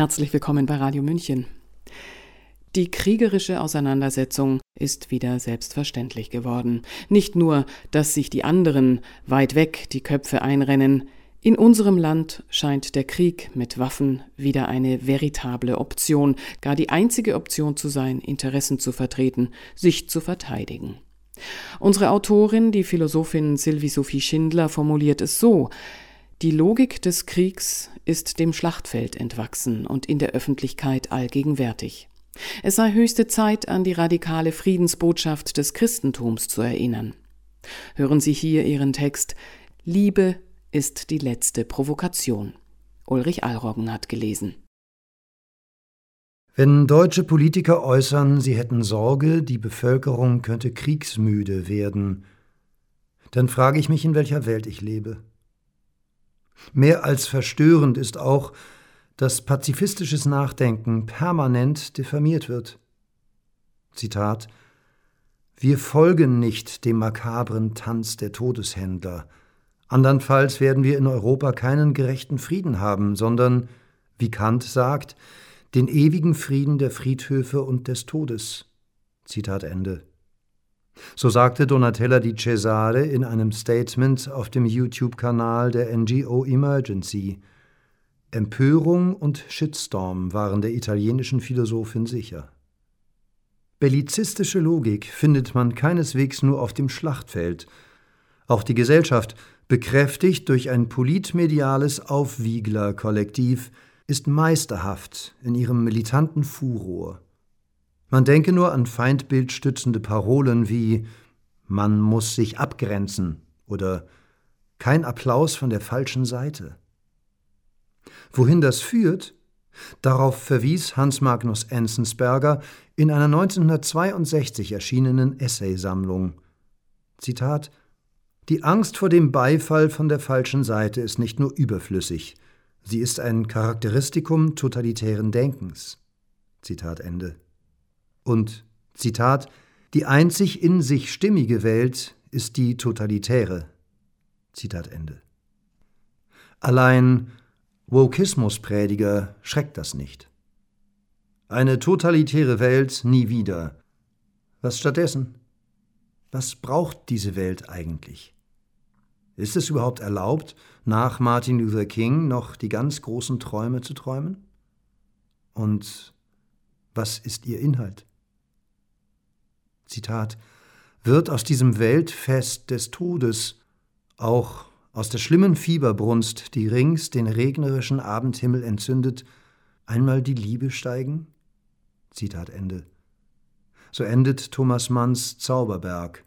Herzlich willkommen bei Radio München. Die kriegerische Auseinandersetzung ist wieder selbstverständlich geworden. Nicht nur, dass sich die anderen weit weg die Köpfe einrennen, in unserem Land scheint der Krieg mit Waffen wieder eine veritable Option, gar die einzige Option zu sein, Interessen zu vertreten, sich zu verteidigen. Unsere Autorin, die Philosophin Sylvie Sophie Schindler, formuliert es so Die Logik des Kriegs ist dem Schlachtfeld entwachsen und in der Öffentlichkeit allgegenwärtig. Es sei höchste Zeit, an die radikale Friedensbotschaft des Christentums zu erinnern. Hören Sie hier Ihren Text Liebe ist die letzte Provokation. Ulrich Allroggen hat gelesen. Wenn deutsche Politiker äußern, sie hätten Sorge, die Bevölkerung könnte kriegsmüde werden, dann frage ich mich, in welcher Welt ich lebe. Mehr als verstörend ist auch, dass pazifistisches Nachdenken permanent diffamiert wird. Zitat Wir folgen nicht dem makabren Tanz der Todeshändler. Andernfalls werden wir in Europa keinen gerechten Frieden haben, sondern, wie Kant sagt, den ewigen Frieden der Friedhöfe und des Todes. Zitat Ende. So sagte Donatella Di Cesare in einem Statement auf dem YouTube-Kanal der NGO Emergency. Empörung und Shitstorm waren der italienischen Philosophin sicher. Bellizistische Logik findet man keineswegs nur auf dem Schlachtfeld. Auch die Gesellschaft, bekräftigt durch ein politmediales Aufwiegler-Kollektiv, ist meisterhaft in ihrem militanten Furor. Man denke nur an feindbildstützende Parolen wie Man muss sich abgrenzen oder Kein Applaus von der falschen Seite. Wohin das führt, darauf verwies Hans Magnus Enzensberger in einer 1962 erschienenen Essaysammlung. Zitat Die Angst vor dem Beifall von der falschen Seite ist nicht nur überflüssig, sie ist ein Charakteristikum totalitären Denkens. Zitat Ende. Und Zitat Die einzig in sich stimmige Welt ist die totalitäre. Zitat Ende. Allein Wokismusprediger schreckt das nicht. Eine totalitäre Welt nie wieder. Was stattdessen? Was braucht diese Welt eigentlich? Ist es überhaupt erlaubt, nach Martin Luther King noch die ganz großen Träume zu träumen? Und was ist ihr Inhalt? Zitat Wird aus diesem Weltfest des Todes auch aus der schlimmen Fieberbrunst, die rings den regnerischen Abendhimmel entzündet, einmal die Liebe steigen? Zitat Ende. So endet Thomas Manns Zauberberg.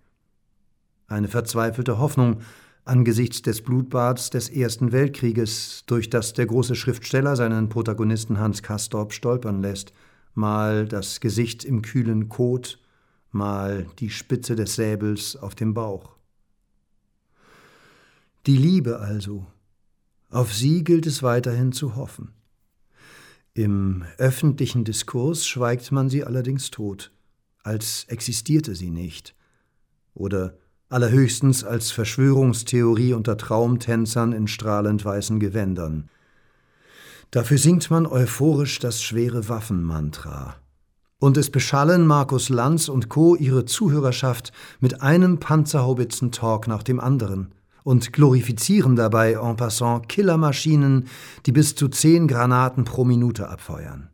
Eine verzweifelte Hoffnung angesichts des Blutbads des Ersten Weltkrieges, durch das der große Schriftsteller seinen Protagonisten Hans Castorp stolpern lässt, mal das Gesicht im kühlen Kot, mal die Spitze des Säbels auf dem Bauch. Die Liebe also, auf sie gilt es weiterhin zu hoffen. Im öffentlichen Diskurs schweigt man sie allerdings tot, als existierte sie nicht, oder allerhöchstens als Verschwörungstheorie unter Traumtänzern in strahlend weißen Gewändern. Dafür singt man euphorisch das schwere Waffenmantra. Und es beschallen Markus Lanz und Co. ihre Zuhörerschaft mit einem Panzerhaubitzen-Talk nach dem anderen und glorifizieren dabei en passant Killermaschinen, die bis zu zehn Granaten pro Minute abfeuern.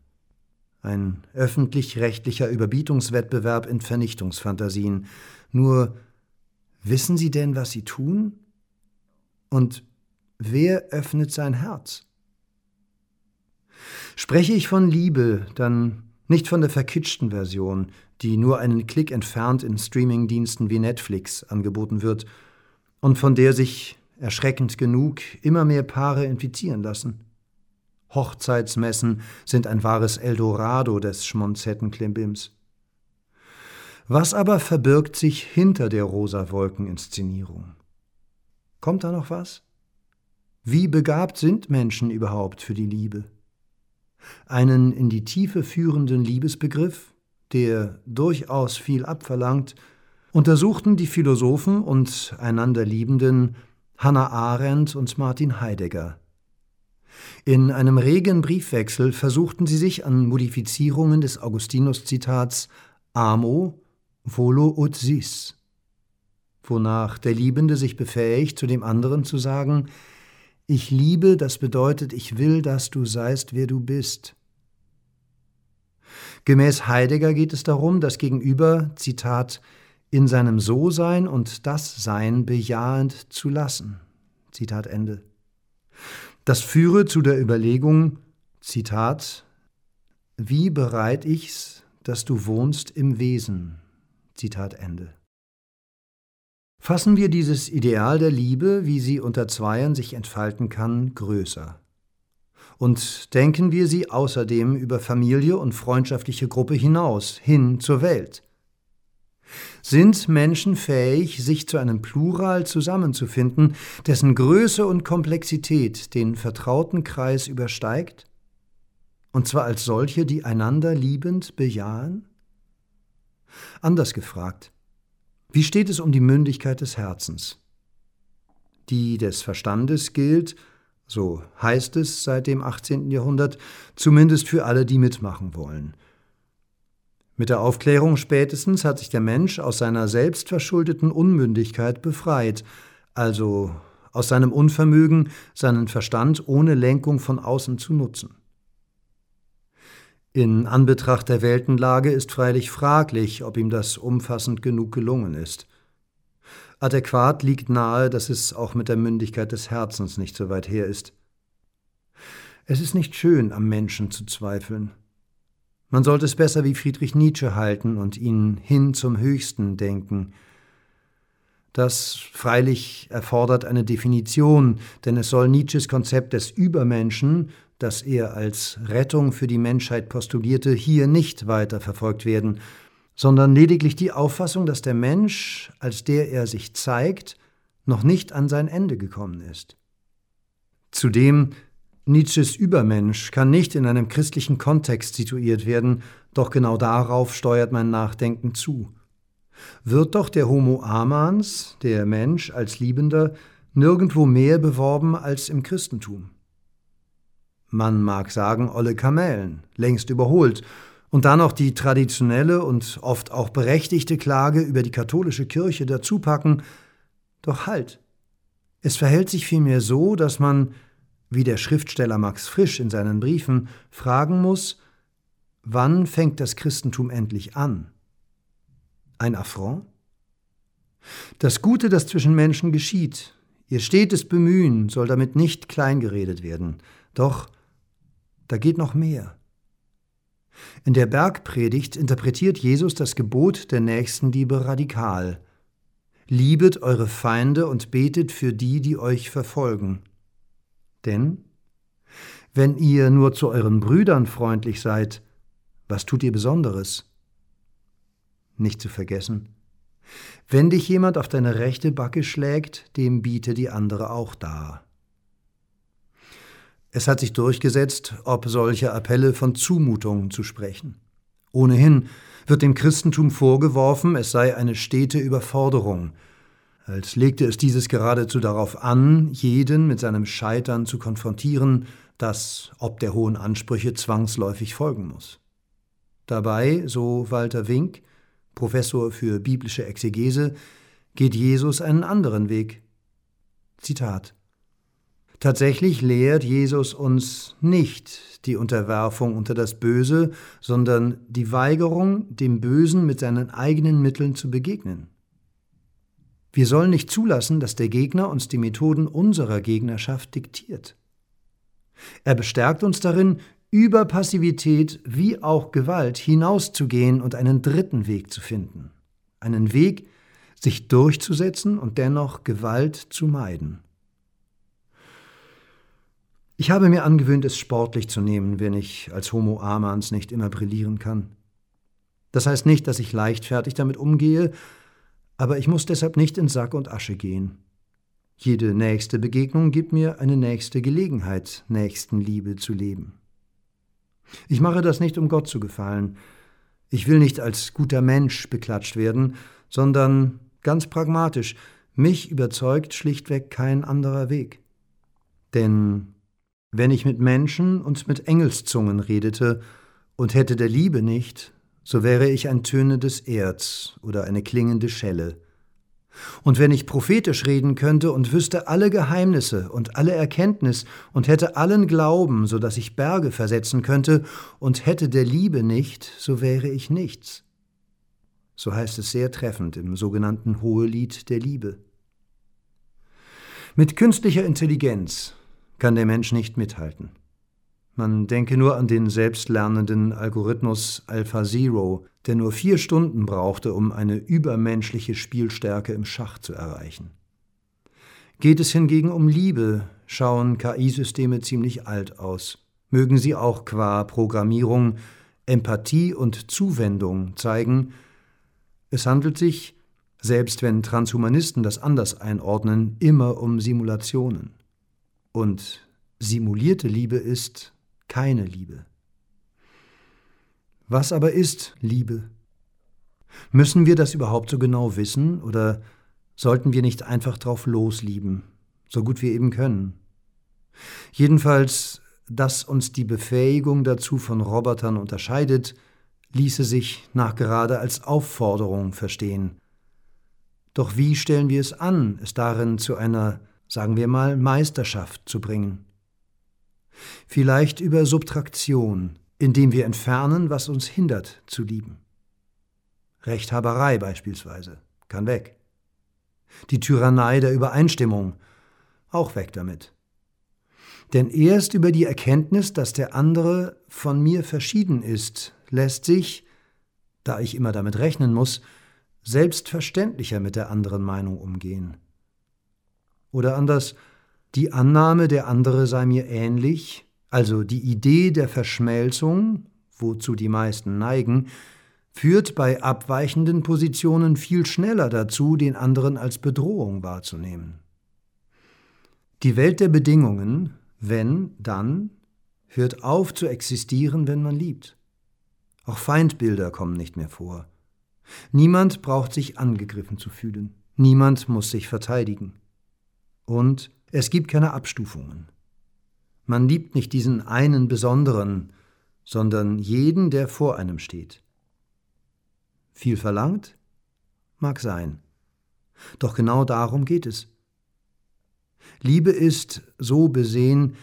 Ein öffentlich-rechtlicher Überbietungswettbewerb in Vernichtungsfantasien. Nur wissen Sie denn, was Sie tun? Und wer öffnet sein Herz? Spreche ich von Liebe, dann nicht von der verkitschten Version, die nur einen Klick entfernt in Streamingdiensten wie Netflix angeboten wird und von der sich erschreckend genug immer mehr Paare infizieren lassen. Hochzeitsmessen sind ein wahres Eldorado des Schmonzettenklimbims. Was aber verbirgt sich hinter der rosa Wolkeninszenierung? Kommt da noch was? Wie begabt sind Menschen überhaupt für die Liebe? Einen in die Tiefe führenden Liebesbegriff, der durchaus viel abverlangt, untersuchten die Philosophen und einander Liebenden Hannah Arendt und Martin Heidegger. In einem regen Briefwechsel versuchten sie sich an Modifizierungen des Augustinus-Zitats Amo, volo ut sis, wonach der Liebende sich befähigt, zu dem anderen zu sagen, ich liebe, das bedeutet, ich will, dass du seist, wer du bist. Gemäß Heidegger geht es darum, das Gegenüber, Zitat, in seinem So-Sein und das Sein bejahend zu lassen. Zitat Ende. Das führe zu der Überlegung, Zitat, wie bereit ich's, dass du wohnst im Wesen. Zitat Ende. Fassen wir dieses Ideal der Liebe, wie sie unter Zweien sich entfalten kann, größer. Und denken wir sie außerdem über Familie und freundschaftliche Gruppe hinaus, hin zur Welt. Sind Menschen fähig, sich zu einem Plural zusammenzufinden, dessen Größe und Komplexität den vertrauten Kreis übersteigt? Und zwar als solche, die einander liebend bejahen? Anders gefragt, wie steht es um die Mündigkeit des Herzens? Die des Verstandes gilt, so heißt es seit dem 18. Jahrhundert, zumindest für alle, die mitmachen wollen. Mit der Aufklärung spätestens hat sich der Mensch aus seiner selbstverschuldeten Unmündigkeit befreit, also aus seinem Unvermögen, seinen Verstand ohne Lenkung von außen zu nutzen. In Anbetracht der Weltenlage ist freilich fraglich, ob ihm das umfassend genug gelungen ist. Adäquat liegt nahe, dass es auch mit der Mündigkeit des Herzens nicht so weit her ist. Es ist nicht schön, am Menschen zu zweifeln. Man sollte es besser wie Friedrich Nietzsche halten und ihn hin zum Höchsten denken. Das freilich erfordert eine Definition, denn es soll Nietzsches Konzept des Übermenschen, das er als Rettung für die Menschheit postulierte, hier nicht weiter verfolgt werden, sondern lediglich die Auffassung, dass der Mensch, als der er sich zeigt, noch nicht an sein Ende gekommen ist. Zudem Nietzsches Übermensch kann nicht in einem christlichen Kontext situiert werden, doch genau darauf steuert mein Nachdenken zu. Wird doch der Homo amans, der Mensch als Liebender, nirgendwo mehr beworben als im Christentum. Man mag sagen, olle Kamellen, längst überholt, und dann noch die traditionelle und oft auch berechtigte Klage über die katholische Kirche dazu packen, doch halt. Es verhält sich vielmehr so, dass man, wie der Schriftsteller Max Frisch in seinen Briefen, fragen muss, wann fängt das Christentum endlich an? Ein Affront? Das Gute, das zwischen Menschen geschieht, ihr stetes Bemühen soll damit nicht kleingeredet werden, doch da geht noch mehr. In der Bergpredigt interpretiert Jesus das Gebot der Nächstenliebe radikal. Liebet eure Feinde und betet für die, die euch verfolgen. Denn, wenn ihr nur zu euren Brüdern freundlich seid, was tut ihr Besonderes? Nicht zu vergessen, wenn dich jemand auf deine rechte Backe schlägt, dem biete die andere auch dar. Es hat sich durchgesetzt, ob solche Appelle von Zumutungen zu sprechen. Ohnehin wird dem Christentum vorgeworfen, es sei eine stete Überforderung, als legte es dieses geradezu darauf an, jeden mit seinem Scheitern zu konfrontieren, das ob der hohen Ansprüche zwangsläufig folgen muss. Dabei, so Walter Wink, Professor für biblische Exegese, geht Jesus einen anderen Weg. Zitat Tatsächlich lehrt Jesus uns nicht die Unterwerfung unter das Böse, sondern die Weigerung, dem Bösen mit seinen eigenen Mitteln zu begegnen. Wir sollen nicht zulassen, dass der Gegner uns die Methoden unserer Gegnerschaft diktiert. Er bestärkt uns darin, über Passivität wie auch Gewalt hinauszugehen und einen dritten Weg zu finden. Einen Weg, sich durchzusetzen und dennoch Gewalt zu meiden. Ich habe mir angewöhnt, es sportlich zu nehmen, wenn ich als Homo amans nicht immer brillieren kann. Das heißt nicht, dass ich leichtfertig damit umgehe, aber ich muss deshalb nicht in Sack und Asche gehen. Jede nächste Begegnung gibt mir eine nächste Gelegenheit, Nächstenliebe zu leben. Ich mache das nicht, um Gott zu gefallen. Ich will nicht als guter Mensch beklatscht werden, sondern ganz pragmatisch, mich überzeugt schlichtweg kein anderer Weg. Denn Wenn ich mit Menschen und mit Engelszungen redete und hätte der Liebe nicht, so wäre ich ein tönendes Erz oder eine klingende Schelle. Und wenn ich prophetisch reden könnte und wüsste alle Geheimnisse und alle Erkenntnis und hätte allen Glauben, so dass ich Berge versetzen könnte, und hätte der Liebe nicht, so wäre ich nichts. So heißt es sehr treffend im sogenannten Hohelied der Liebe. Mit künstlicher Intelligenz kann der Mensch nicht mithalten. Man denke nur an den selbstlernenden Algorithmus AlphaZero, der nur vier Stunden brauchte, um eine übermenschliche Spielstärke im Schach zu erreichen. Geht es hingegen um Liebe, schauen KI-Systeme ziemlich alt aus. Mögen sie auch qua Programmierung Empathie und Zuwendung zeigen, es handelt sich, selbst wenn Transhumanisten das anders einordnen, immer um Simulationen. Und simulierte Liebe ist keine Liebe. Was aber ist Liebe? Müssen wir das überhaupt so genau wissen oder sollten wir nicht einfach drauf loslieben, so gut wir eben können? Jedenfalls, dass uns die Befähigung dazu von Robotern unterscheidet, ließe sich nachgerade als Aufforderung verstehen. Doch wie stellen wir es an, es darin zu einer, sagen wir mal, Meisterschaft zu bringen? Vielleicht über Subtraktion, indem wir entfernen, was uns hindert zu lieben. Rechthaberei beispielsweise, kann weg. Die Tyrannei der Übereinstimmung, auch weg damit. Denn erst über die Erkenntnis, dass der andere von mir verschieden ist, lässt sich, da ich immer damit rechnen muss, selbstverständlicher mit der anderen Meinung umgehen. Oder anders, die Annahme, der andere sei mir ähnlich, also die Idee der Verschmelzung, wozu die meisten neigen, führt bei abweichenden Positionen viel schneller dazu, den anderen als Bedrohung wahrzunehmen. Die Welt der Bedingungen, wenn, dann, hört auf zu existieren, wenn man liebt. Auch Feindbilder kommen nicht mehr vor. Niemand braucht sich angegriffen zu fühlen. Niemand muss sich verteidigen. Und es gibt keine Abstufungen. Man liebt nicht diesen einen Besonderen, sondern jeden, der vor einem steht. Viel verlangt? Mag sein. Doch genau darum geht es. Liebe ist, so besehen,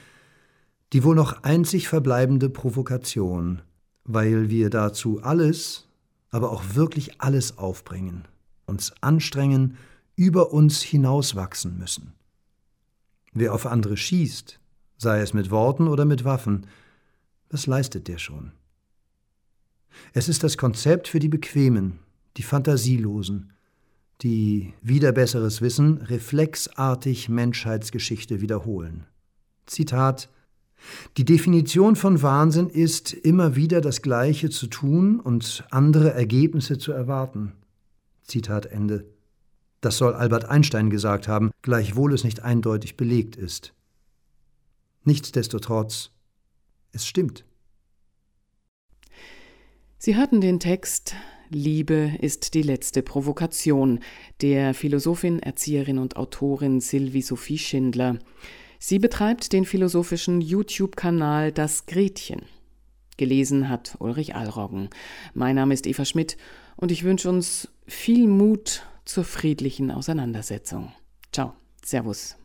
die wohl noch einzig verbleibende Provokation, weil wir dazu alles, aber auch wirklich alles aufbringen, uns anstrengen, über uns hinauswachsen müssen. Wer auf andere schießt, sei es mit Worten oder mit Waffen, was leistet der schon? Es ist das Konzept für die Bequemen, die Fantasielosen, die wieder besseres Wissen reflexartig Menschheitsgeschichte wiederholen. Zitat die Definition von Wahnsinn ist, immer wieder das Gleiche zu tun und andere Ergebnisse zu erwarten. Zitat Ende. Das soll Albert Einstein gesagt haben, gleichwohl es nicht eindeutig belegt ist. Nichtsdestotrotz, es stimmt. Sie hörten den Text Liebe ist die letzte Provokation der Philosophin, Erzieherin und Autorin Sylvie Sophie Schindler. Sie betreibt den philosophischen YouTube-Kanal Das Gretchen. Gelesen hat Ulrich Allroggen. Mein Name ist Eva Schmidt und ich wünsche uns viel Mut zur friedlichen Auseinandersetzung. Ciao, Servus.